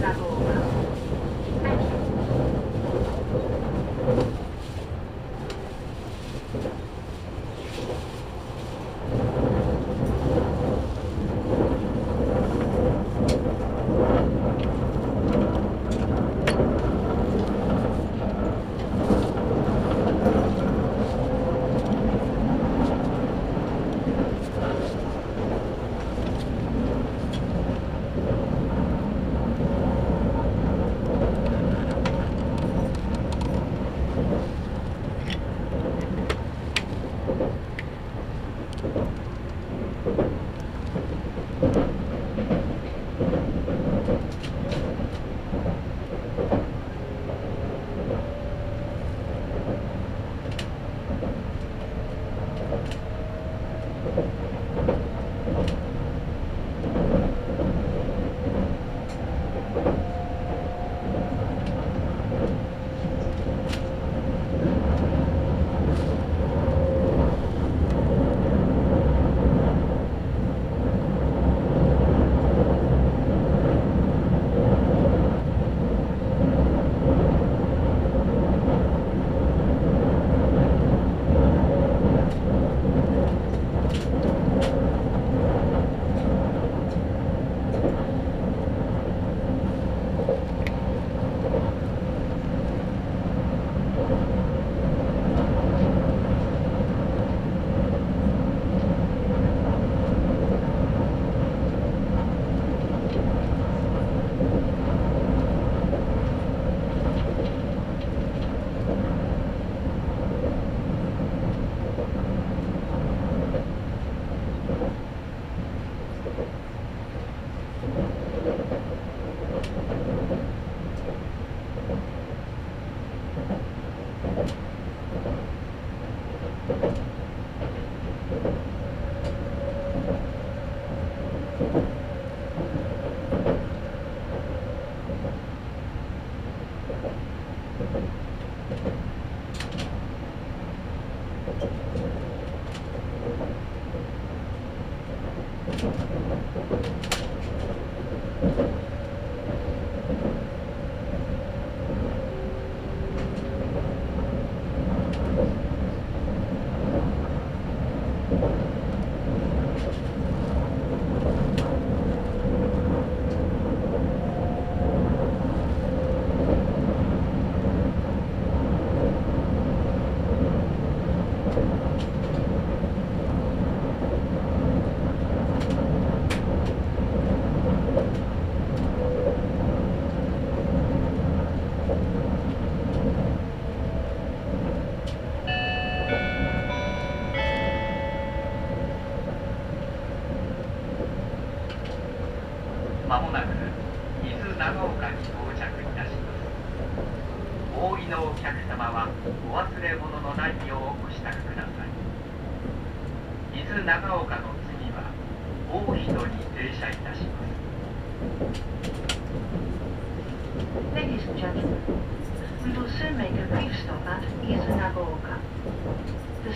that whole amount. ま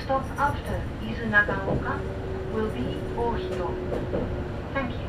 stop after Izunagaoka will be Ohito. Thank you.「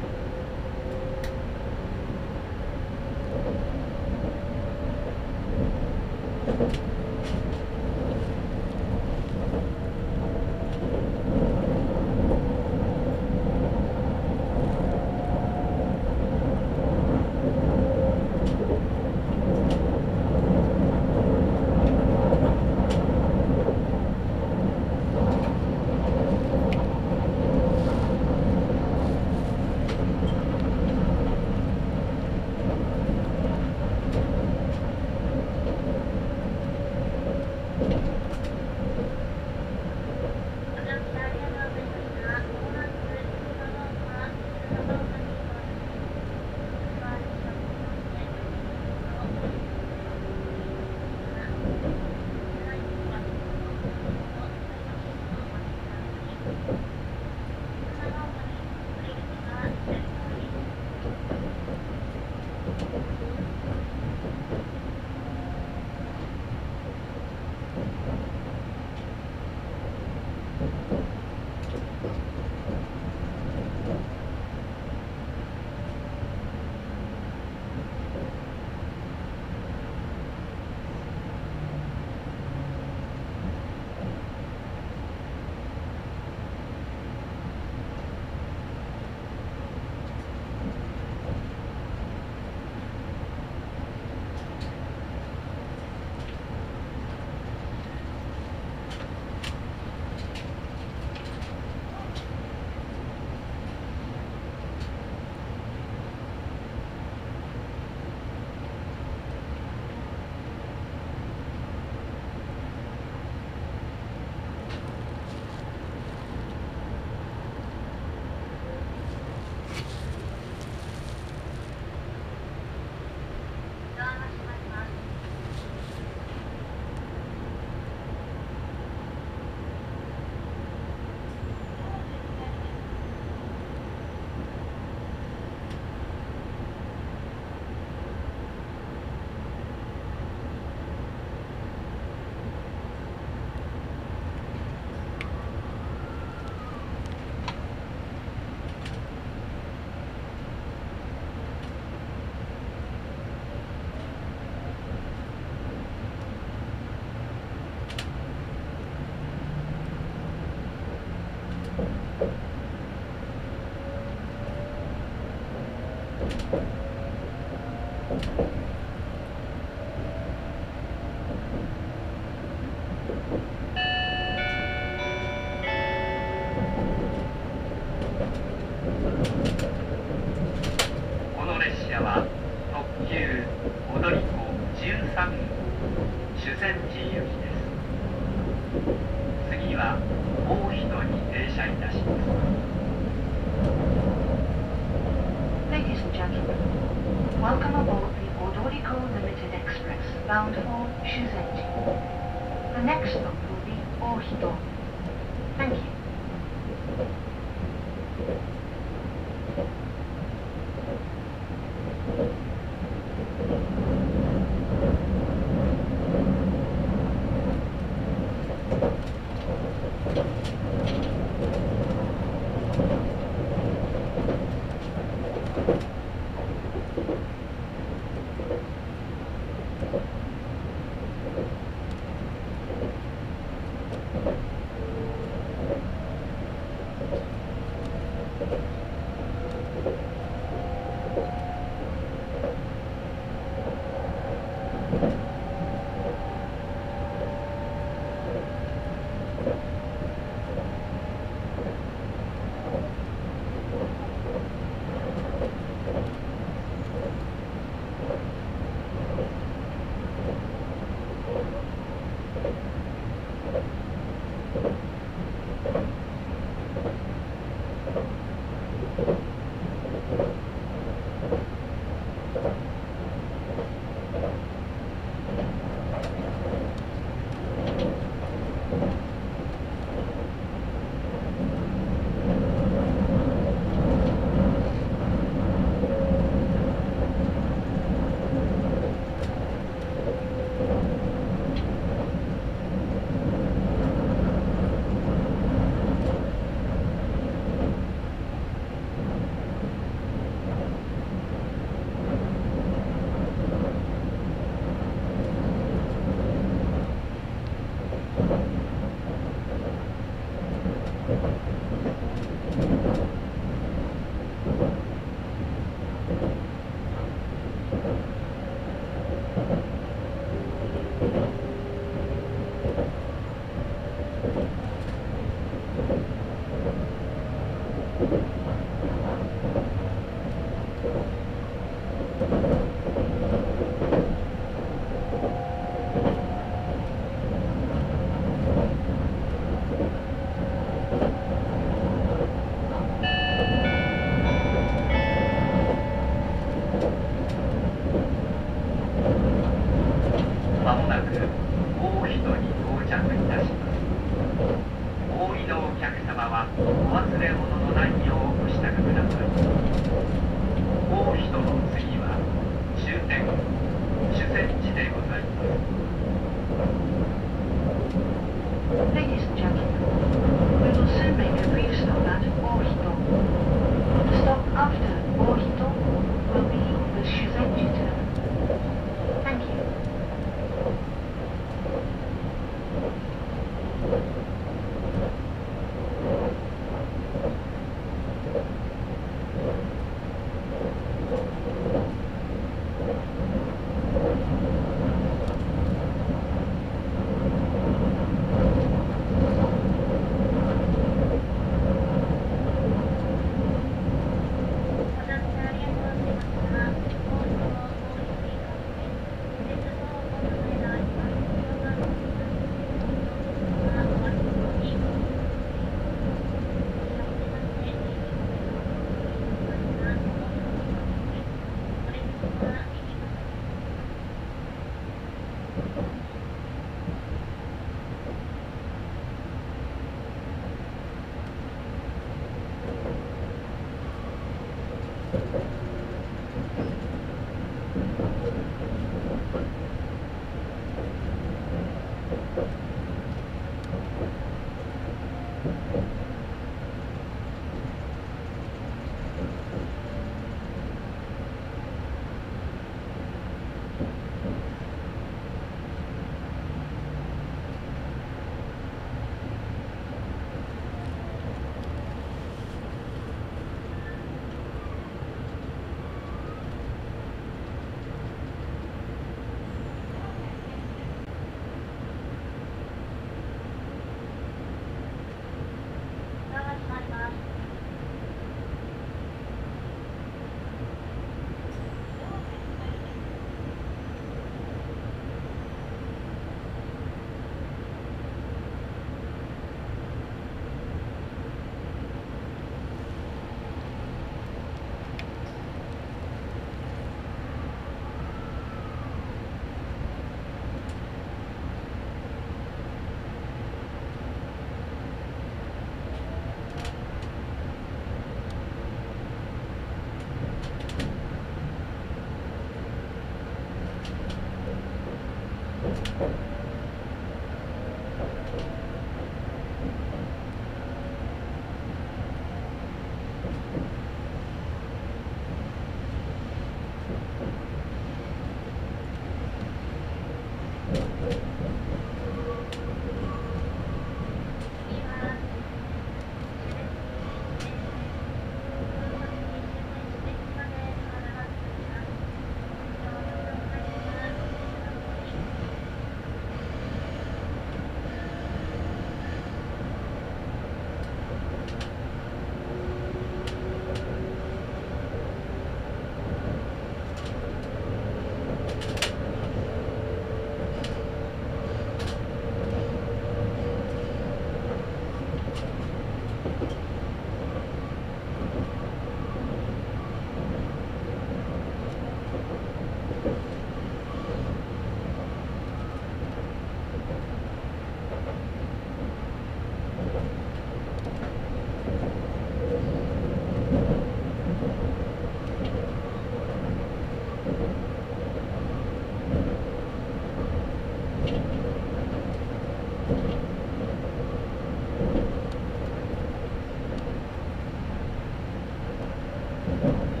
お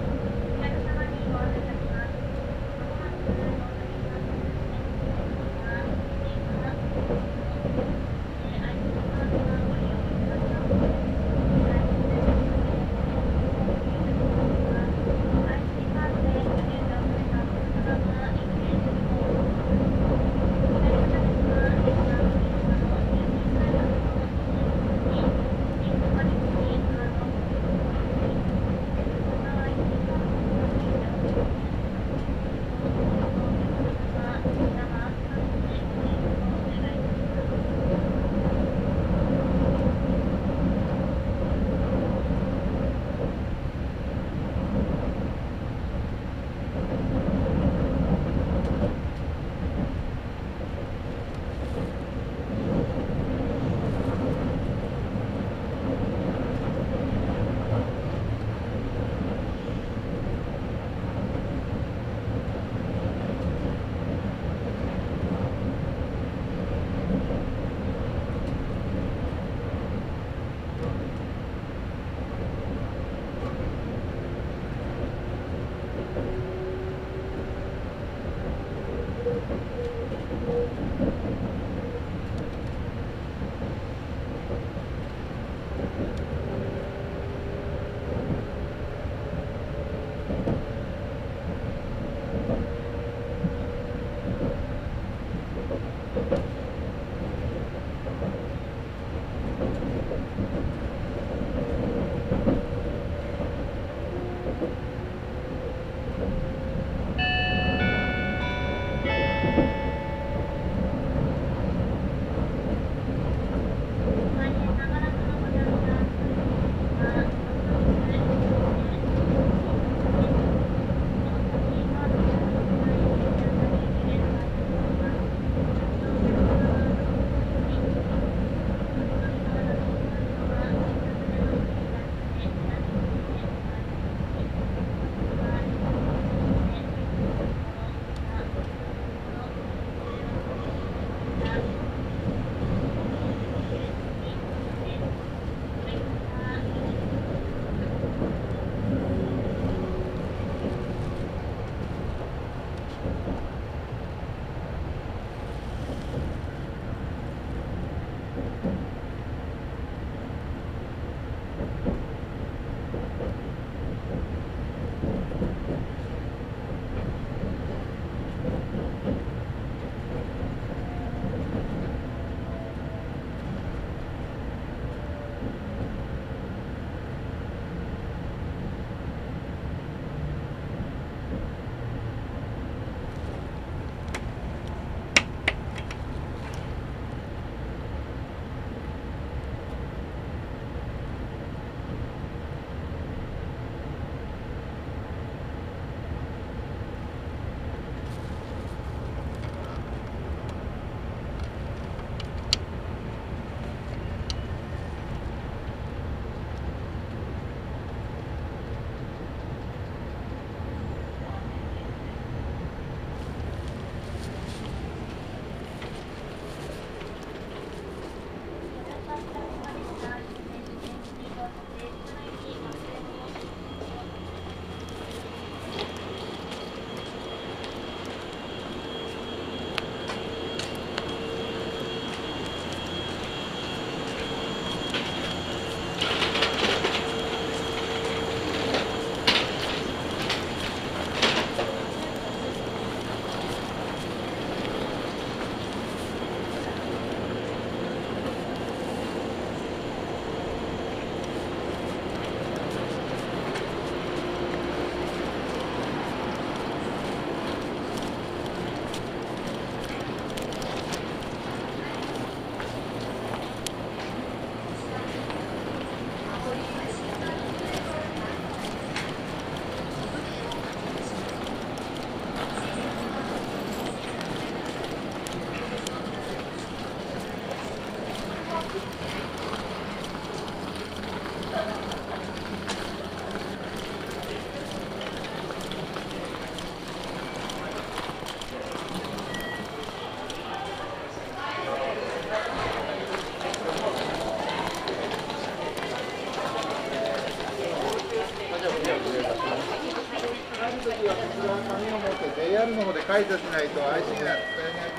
アルの方で解除しないと IC が使えない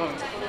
어.